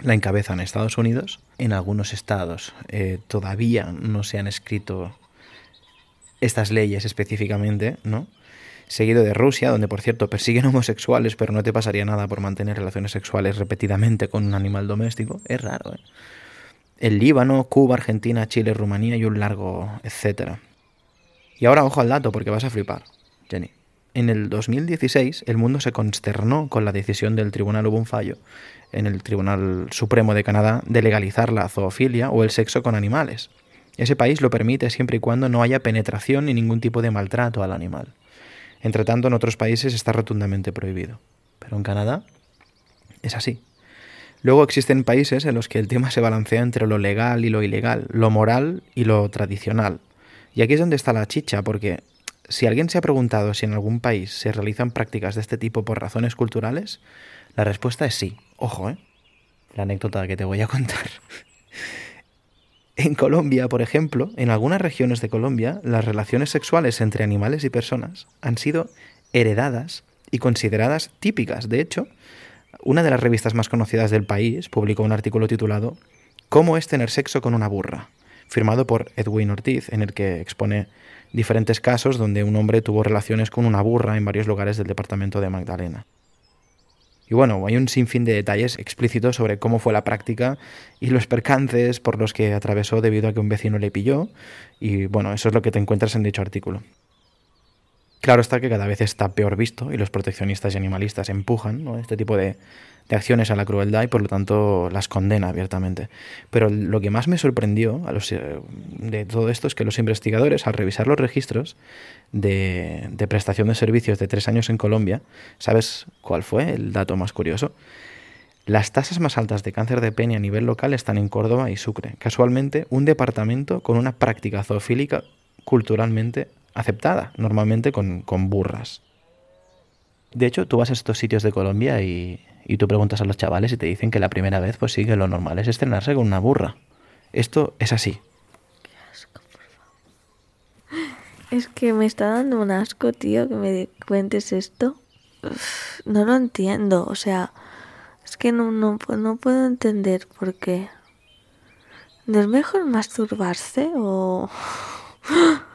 la encabezan Estados Unidos. En algunos estados eh, todavía no se han escrito estas leyes específicamente, ¿no? Seguido de Rusia, donde por cierto persiguen homosexuales, pero no te pasaría nada por mantener relaciones sexuales repetidamente con un animal doméstico. Es raro, ¿eh? El Líbano, Cuba, Argentina, Chile, Rumanía y un largo etcétera. Y ahora ojo al dato porque vas a flipar, Jenny. En el 2016 el mundo se consternó con la decisión del tribunal, hubo un fallo en el Tribunal Supremo de Canadá de legalizar la zoofilia o el sexo con animales. Ese país lo permite siempre y cuando no haya penetración ni ningún tipo de maltrato al animal. Entre tanto, en otros países está rotundamente prohibido. Pero en Canadá es así. Luego existen países en los que el tema se balancea entre lo legal y lo ilegal, lo moral y lo tradicional. Y aquí es donde está la chicha, porque si alguien se ha preguntado si en algún país se realizan prácticas de este tipo por razones culturales, la respuesta es sí. Ojo, ¿eh? La anécdota que te voy a contar. en Colombia, por ejemplo, en algunas regiones de Colombia, las relaciones sexuales entre animales y personas han sido heredadas y consideradas típicas. De hecho, una de las revistas más conocidas del país publicó un artículo titulado ¿Cómo es tener sexo con una burra? firmado por Edwin Ortiz, en el que expone diferentes casos donde un hombre tuvo relaciones con una burra en varios lugares del departamento de Magdalena. Y bueno, hay un sinfín de detalles explícitos sobre cómo fue la práctica y los percances por los que atravesó debido a que un vecino le pilló. Y bueno, eso es lo que te encuentras en dicho artículo. Claro está que cada vez está peor visto y los proteccionistas y animalistas empujan este tipo de, acciones a la crueldad y por lo tanto las condena abiertamente. Pero lo que más me sorprendió a los, eh, de todo esto es que los investigadores, al revisar los registros de, de, prestación de servicios de tres años en Colombia, ¿sabes cuál fue el dato más curioso? Las tasas más altas de cáncer de pene a nivel local están en Córdoba y Sucre. Casualmente, un departamento con una práctica zoofílica culturalmente aceptada, normalmente con, con burras. De hecho, tú vas a estos sitios de Colombia y, y tú preguntas a los chavales y te dicen que la primera vez, pues sí, que lo normal es estrenarse con una burra. Esto es así. Qué asco, por favor. Es que me está dando un asco, tío, que me cuentes esto. No lo entiendo, o sea, es que no, no, no puedo entender por qué. ¿No es mejor masturbarse o...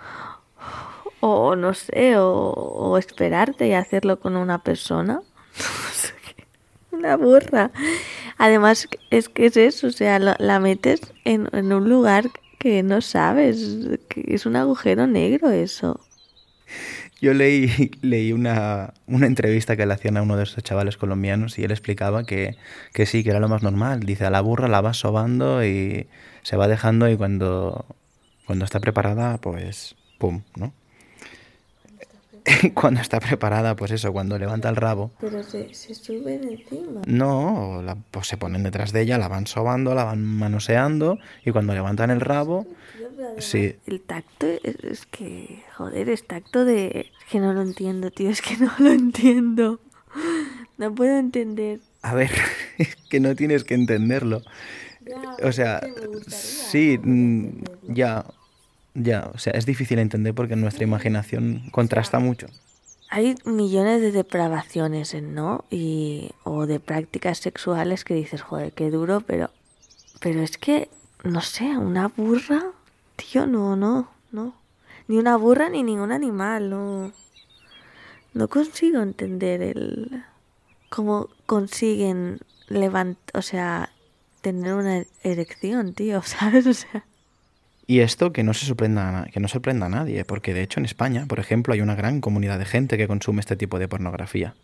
o no sé, o, esperarte y hacerlo con una persona? una burra. Además, es que es eso, o sea, la, la metes en, en, un lugar que no sabes, que es un agujero negro eso. Yo leí, leí una, una, entrevista que le hacían a uno de esos chavales colombianos y él explicaba que, que sí, que era lo más normal. Dice, a la burra la vas sobando y se va dejando y cuando, cuando está preparada, pues, pum, ¿no? cuando está preparada, pues eso, cuando levanta el rabo. Pero se, se suben encima. No, la, pues se ponen detrás de ella, la van sobando, la van manoseando y cuando levantan el rabo. Sí. El tacto es, es, que, joder, es tacto de. Es que no lo entiendo, tío, es que no lo entiendo. No puedo entender. A ver, es que no tienes que entenderlo. Ya, o sea, es que me gustaría, sí. ¿no? Ya, ya, o sea, es difícil entender porque nuestra imaginación contrasta mucho. Hay millones de depravaciones, ¿no? Y, o de prácticas sexuales que dices, joder, qué duro, pero, pero es que, no sé, una burra, tío, no, no, no. Ni una burra ni ningún animal, no. No consigo entender el cómo consiguen levantar, o sea, tener una erección, tío, ¿sabes? O sea. Y esto que no se sorprenda, que no sorprenda a nadie, porque de hecho en España, por ejemplo, hay una gran comunidad de gente que consume este tipo de pornografía.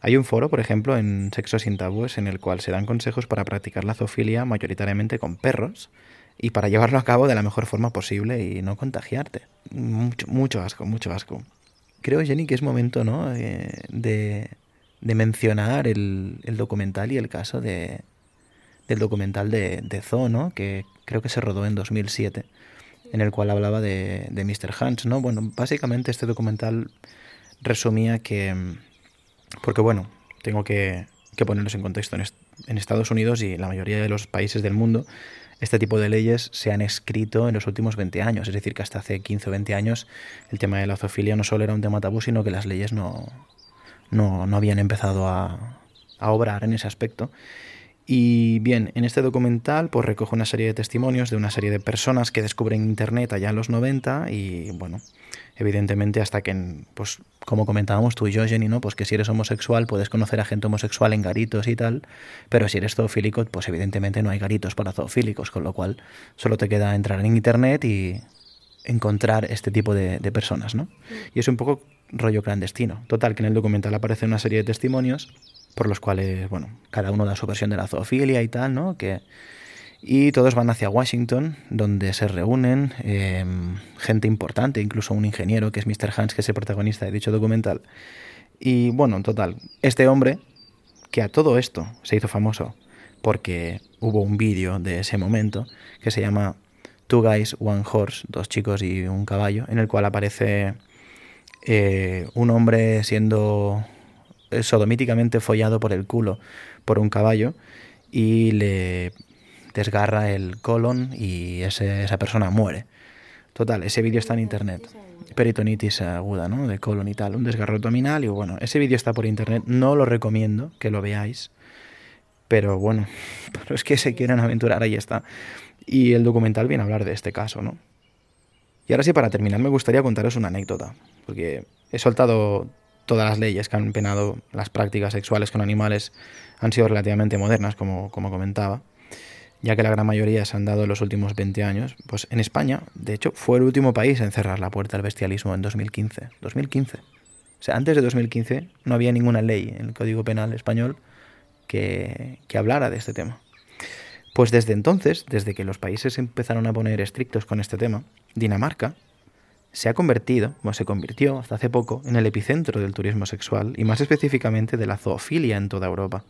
Hay un foro, por ejemplo, en Sexo sin tabúes, en el cual se dan consejos para practicar la zoofilia mayoritariamente con perros y para llevarlo a cabo de la mejor forma posible y no contagiarte. Mucho, mucho asco, mucho asco. Creo, Jenny, que es momento, ¿no? Eh, de, de, mencionar el, el, documental y el caso de, del documental de, de Zoo, ¿no? Que creo que se rodó en 2007 en el cual hablaba de, de Mr. Hans, ¿no? Bueno, básicamente este documental resumía que... Porque bueno, tengo que, que ponerlos en contexto. En, en Estados Unidos y la mayoría de los países del mundo, este tipo de leyes se han escrito en los últimos 20 años. Es decir, que hasta hace 15 o 20 años el tema de la zoofilia no solo era un tema tabú, sino que las leyes no, no, no habían empezado a, a obrar en ese aspecto. Y bien, en este documental pues recoge una serie de testimonios de una serie de personas que descubren Internet allá en los 90 y bueno, evidentemente hasta que, pues como comentábamos tú y yo, Jenny, ¿no? Pues que si eres homosexual puedes conocer a gente homosexual en garitos y tal, pero si eres zoofílico, pues evidentemente no hay garitos para zoofílicos, con lo cual solo te queda entrar en Internet y encontrar este tipo de, de personas, ¿no? Y es un poco rollo clandestino. Total, que en el documental aparece una serie de testimonios por los cuales, bueno, cada uno da su versión de la zoofilia y tal, ¿no? Que, y todos van hacia Washington, donde se reúnen eh, gente importante, incluso un ingeniero que es Mr. Hans, que es el protagonista de dicho documental. Y bueno, en total, este hombre, que a todo esto se hizo famoso porque hubo un vídeo de ese momento que se llama Two Guys, One Horse, dos chicos y un caballo, en el cual aparece eh, un hombre siendo sodomíticamente follado por el culo por un caballo y le desgarra el colon y esa persona muere. Total, ese vídeo está en internet. Peritonitis aguda, ¿no? De colon y tal, un desgarro abdominal y bueno, ese vídeo está por internet, no lo recomiendo que lo veáis, pero bueno, pero es que se quieren aventurar, ahí está. Y el documental viene a hablar de este caso, ¿no? Y ahora sí, para terminar, me gustaría contaros una anécdota, porque he soltado todas las leyes que han penado las prácticas sexuales con animales han sido relativamente modernas, como, como comentaba, ya que la gran mayoría se han dado en los últimos 20 años. Pues en España, de hecho, fue el último país en cerrar la puerta al bestialismo en 2015. 2015. O sea, antes de 2015 no había ninguna ley en el Código Penal español que, que hablara de este tema. Pues desde entonces, desde que los países empezaron a poner estrictos con este tema, Dinamarca se ha convertido, o se convirtió hasta hace poco, en el epicentro del turismo sexual y más específicamente de la zoofilia en toda Europa.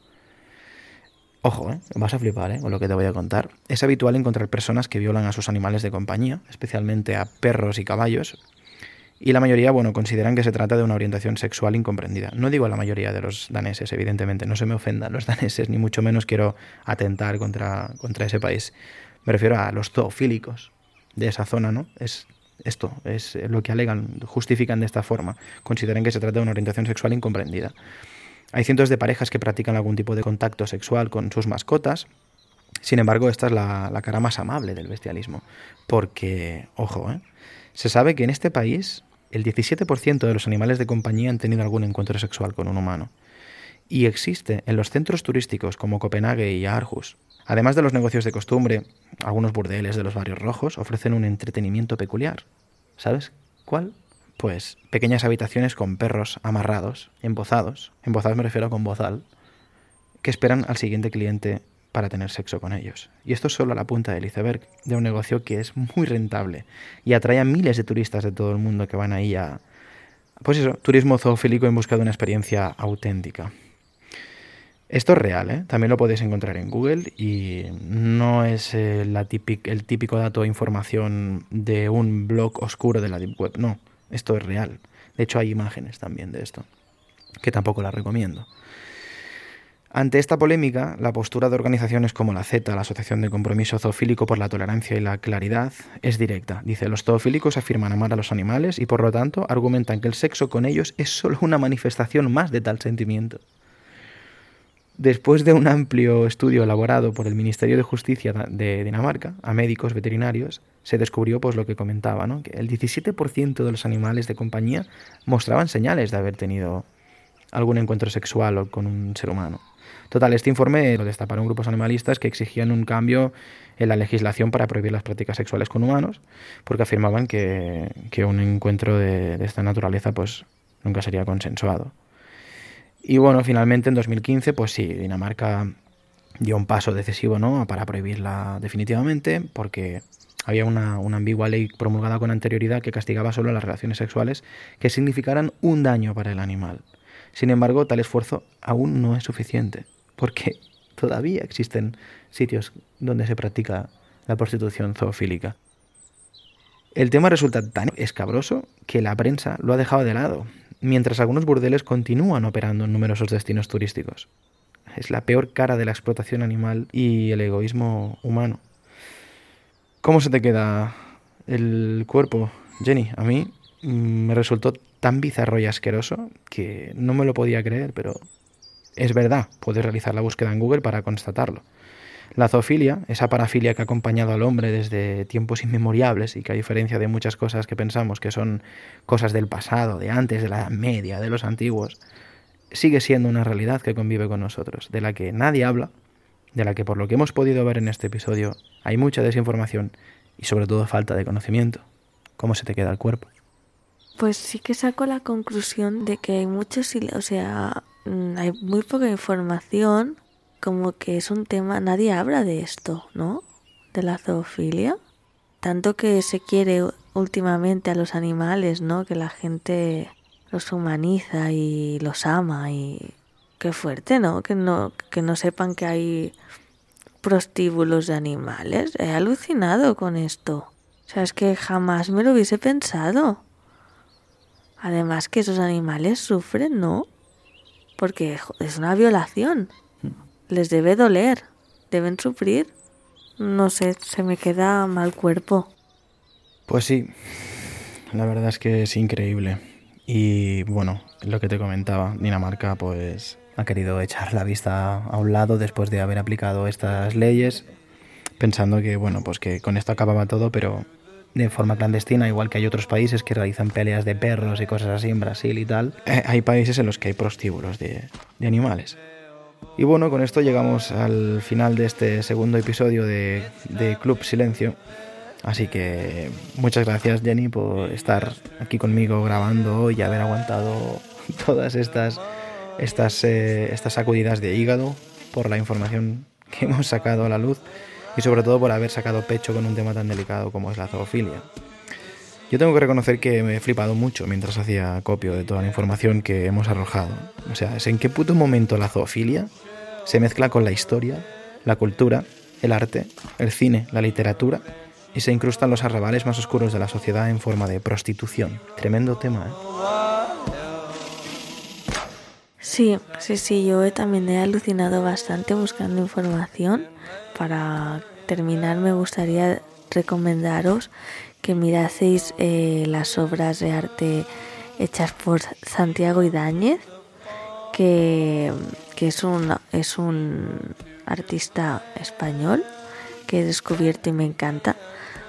Ojo, ¿eh? vas a flipar ¿eh? con lo que te voy a contar. Es habitual encontrar personas que violan a sus animales de compañía, especialmente a perros y caballos, y la mayoría, bueno, consideran que se trata de una orientación sexual incomprendida. No digo la mayoría de los daneses, evidentemente, no se me ofendan los daneses, ni mucho menos quiero atentar contra, contra ese país. Me refiero a los zoofílicos de esa zona, ¿no? Es esto es lo que alegan, justifican de esta forma. Consideran que se trata de una orientación sexual incomprendida. Hay cientos de parejas que practican algún tipo de contacto sexual con sus mascotas. Sin embargo, esta es la, la cara más amable del bestialismo. Porque, ojo, ¿eh? se sabe que en este país el 17% de los animales de compañía han tenido algún encuentro sexual con un humano. Y existe en los centros turísticos como Copenhague y Aarhus Además de los negocios de costumbre, algunos burdeles de los barrios rojos ofrecen un entretenimiento peculiar. ¿Sabes cuál? Pues pequeñas habitaciones con perros amarrados, embozados, embozados me refiero a con bozal, que esperan al siguiente cliente para tener sexo con ellos. Y esto es solo la punta del iceberg de un negocio que es muy rentable y atrae a miles de turistas de todo el mundo que van ahí a, pues eso, turismo zoofílico en busca de una experiencia auténtica. Esto es real, ¿eh? también lo podéis encontrar en Google y no es eh, el típico dato o información de un blog oscuro de la Deep Web, no, esto es real. De hecho hay imágenes también de esto, que tampoco las recomiendo. Ante esta polémica, la postura de organizaciones como la Z, la Asociación de Compromiso Zoofílico por la Tolerancia y la Claridad, es directa. Dice, los zoofílicos afirman amar a los animales y por lo tanto argumentan que el sexo con ellos es solo una manifestación más de tal sentimiento. Después de un amplio estudio elaborado por el Ministerio de Justicia de Dinamarca a médicos veterinarios, se descubrió pues lo que comentaba, ¿no? que el 17% de los animales de compañía mostraban señales de haber tenido algún encuentro sexual con un ser humano. Total, este informe lo destaparon grupos animalistas que exigían un cambio en la legislación para prohibir las prácticas sexuales con humanos, porque afirmaban que, un encuentro de, esta naturaleza pues nunca sería consensuado. Y bueno, finalmente en 2015, pues sí, Dinamarca dio un paso decisivo ¿no? para prohibirla definitivamente, porque había una, una, ambigua ley promulgada con anterioridad que castigaba solo las relaciones sexuales que significaran un daño para el animal. Sin embargo, tal esfuerzo aún no es suficiente porque todavía existen sitios donde se practica la prostitución zoofílica. El tema resulta tan escabroso que la prensa lo ha dejado de lado, mientras algunos burdeles continúan operando en numerosos destinos turísticos. Es la peor cara de la explotación animal y el egoísmo humano. ¿Cómo se te queda el cuerpo, Jenny? A mí mm, me resultó tan bizarro y asqueroso que no me lo podía creer, pero es verdad, puedes realizar la búsqueda en Google para constatarlo. La zoofilia, esa parafilia que ha acompañado al hombre desde tiempos inmemoriales y que a diferencia de muchas cosas que pensamos que son cosas del pasado, de antes, de la Edad Media, de los antiguos, sigue siendo una realidad que convive con nosotros, de la que nadie habla, de la que por lo que hemos podido ver en este episodio hay mucha desinformación y sobre todo falta de conocimiento. ¿Cómo se te queda el cuerpo? Pues sí que saco la conclusión de que hay muchos, o sea, Mm, hay muy poca información, como que es un tema, nadie habla de esto, ¿no? De la zoofilia. Tanto que se quiere últimamente a los animales, ¿no? Que la gente los humaniza y los ama y qué fuerte, ¿no? Que no que no sepan que hay prostíbulos de animales. He alucinado con esto. O sea, es que jamás me lo hubiese pensado. Además que esos animales sufren, ¿no? porque es una violación. Les debe doler, deben sufrir. No sé, se me queda mal cuerpo. Pues sí, la verdad es que es increíble. Y bueno, lo que te comentaba, Dinamarca pues ha querido echar la vista a un lado después de haber aplicado estas leyes, pensando que bueno, pues que con esto acababa todo, pero de forma clandestina, igual que hay otros países que realizan peleas de perros y cosas así en Brasil y tal, eh, hay países en los que hay prostíbulos de, de, animales. Y bueno, con esto llegamos al final de este segundo episodio de, Club Silencio. Así que muchas gracias Jenny por estar aquí conmigo grabando y haber aguantado todas estas, estas, eh, estas sacudidas de hígado por la información que hemos sacado a la luz y sobre todo por haber sacado pecho con un tema tan delicado como es la zoofilia. Yo tengo que reconocer que me he flipado mucho mientras hacía copio de toda la información que hemos arrojado. O sea, es en qué puto momento la zoofilia se mezcla con la historia, la cultura, el arte, el cine, la literatura y se incrustan los arrabales más oscuros de la sociedad en forma de prostitución. Tremendo tema, ¿eh? Sí, sí, sí, yo también he alucinado bastante buscando información para terminar me gustaría recomendaros que miraseis eh, las obras de arte hechas por Santiago Idáñez, que, es, un, es un artista español que he descubierto y me encanta,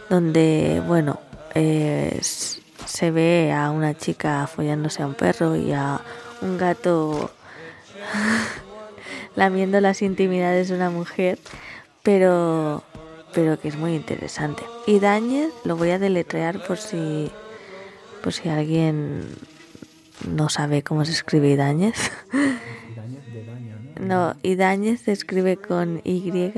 donde, bueno, eh, se ve a una chica follándose a un perro y a un gato lamiendo las intimidades de una mujer pero, pero que es muy interesante. Y Dañez lo voy a deletrear por si, por si alguien no sabe cómo se escribe Idáñez. No, Idáñez se escribe con Y-D-A-N-E-Z.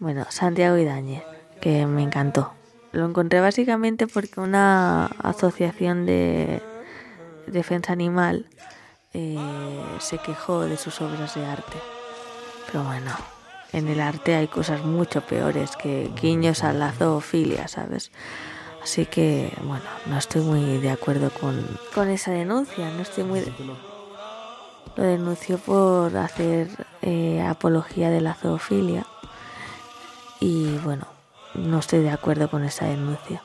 Bueno, Santiago Idáñez, que me encantó. Lo encontré básicamente porque una asociación de defensa animal eh, se quejó de sus obras de arte. Pero bueno, en el arte hay cosas mucho peores que guiños a la zoofilia, ¿sabes? Así que, bueno, no estoy muy de acuerdo con, con esa denuncia, no estoy muy... lo denunció por hacer eh, apología de la zoofilia y bueno, no estoy de acuerdo con esa denuncia.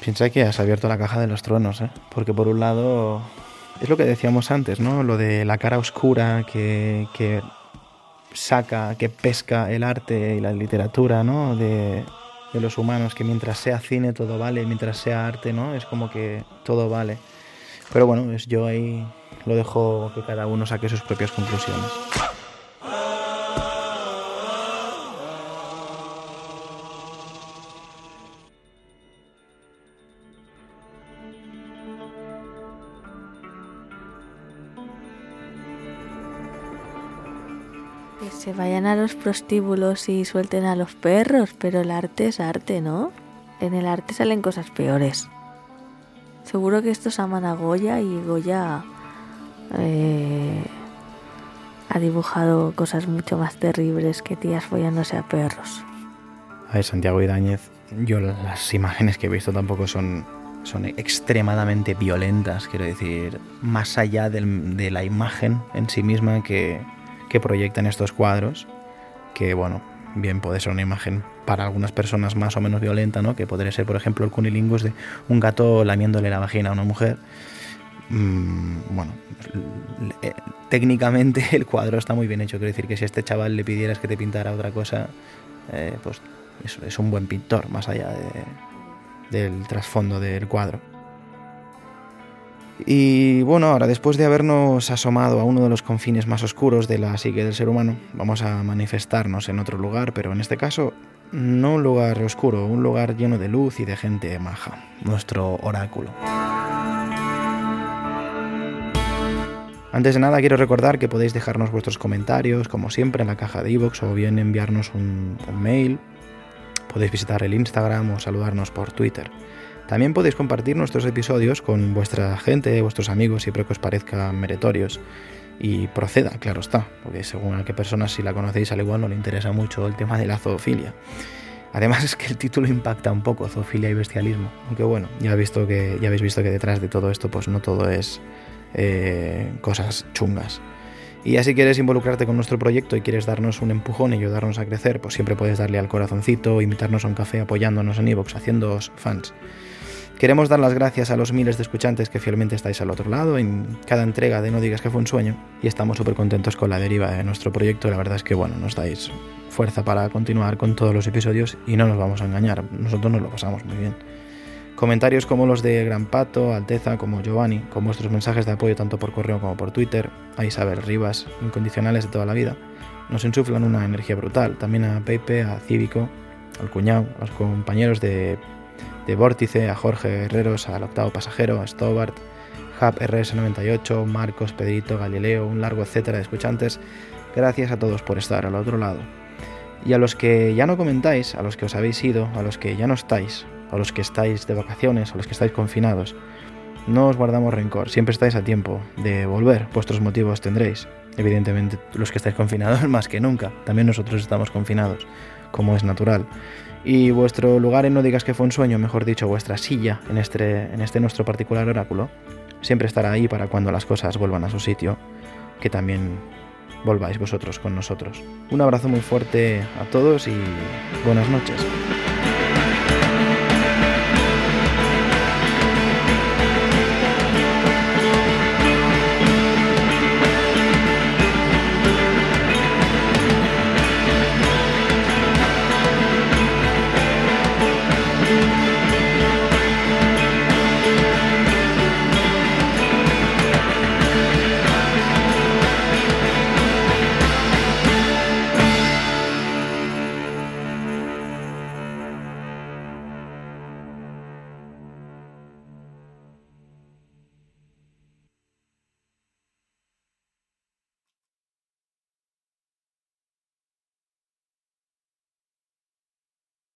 Piensa que has abierto la caja de los truenos, ¿eh? porque por un lado es lo que decíamos antes, ¿no? Lo de la cara oscura que, que saca, que pesca el arte y la literatura, ¿no? De, de los humanos, que mientras sea cine todo vale, mientras sea arte, ¿no? Es como que todo vale. Pero bueno, es yo ahí lo dejo que cada uno saque sus propias conclusiones. Se vayan a los prostíbulos y suelten a los perros, pero el arte es arte, ¿no? En el arte salen cosas peores. Seguro que estos aman a Goya y Goya eh, ha dibujado cosas mucho más terribles que tías follándose a perros. A ver, Santiago Idáñez, yo las imágenes que he visto tampoco son, son extremadamente violentas, quiero decir, más allá del- de la imagen en sí misma que, que proyectan estos cuadros, que bueno, bien puede ser una imagen para algunas personas más o menos violenta, ¿no? Que podría ser, por ejemplo, el cunilingus de un gato lamiéndole la vagina a una mujer. Mm, bueno, técnicamente el cuadro está muy bien hecho. Quiero decir que si este chaval le pidieras que te pintara otra cosa, eh, pues es, es un buen pintor, más allá de- del trasfondo del cuadro. Y bueno, ahora después de habernos asomado a uno de los confines más oscuros de la psique del ser humano, vamos a manifestarnos en otro lugar, pero en este caso no un lugar oscuro, un lugar lleno de luz y de gente maja, nuestro oráculo. Antes de nada quiero recordar que podéis dejarnos vuestros comentarios, como siempre, en la caja de iVoox o bien enviarnos un, un mail. Podéis visitar el Instagram o saludarnos por Twitter. También podéis compartir nuestros episodios con vuestra gente, vuestros amigos, siempre que os parezca meritorios. Y proceda, claro está, porque según a qué personas si la conocéis al igual no le interesa mucho el tema de la zoofilia. Además es que el título impacta un poco, zoofilia y bestialismo. Aunque bueno, ya, visto que, ya habéis visto que detrás de todo esto pues no todo es eh, cosas chungas. Y ya si quieres involucrarte con nuestro proyecto y quieres darnos un empujón y ayudarnos a crecer, pues siempre puedes darle al corazoncito, invitarnos a un café apoyándonos en iVoox, haciéndoos fans. Queremos dar las gracias a los miles de escuchantes que fielmente estáis al otro lado en cada entrega de No digas que fue un sueño y estamos súper contentos con la deriva de nuestro proyecto. La verdad es que bueno, nos dais fuerza para continuar con todos los episodios y no nos vamos a engañar, nosotros nos lo pasamos muy bien. Comentarios como los de Gran Pato, Alteza, como Giovanni, con vuestros mensajes de apoyo tanto por correo como por Twitter, a Isabel Rivas, incondicionales de toda la vida, nos insuflan una energía brutal. También a Pepe, a Cívico, al cuñado, a los compañeros de, de Vórtice, a Jorge Herreros, al octavo pasajero, a Stobart, Hub RS98, Marcos, Pedrito, Galileo, un largo etcétera de escuchantes. Gracias a todos por estar al otro lado. Y a los que ya no comentáis, a los que os habéis ido, a los que ya no estáis, a los que estáis de vacaciones, a los que estáis confinados, no os guardamos rencor, siempre estáis a tiempo de volver, vuestros motivos tendréis. Evidentemente, los que estáis confinados más que nunca, también nosotros estamos confinados, como es natural. Y vuestro lugar en No digas que fue un sueño, mejor dicho, vuestra silla en este, en este nuestro particular oráculo, siempre estará ahí para cuando las cosas vuelvan a su sitio, que también volváis vosotros con nosotros. Un abrazo muy fuerte a todos y buenas noches.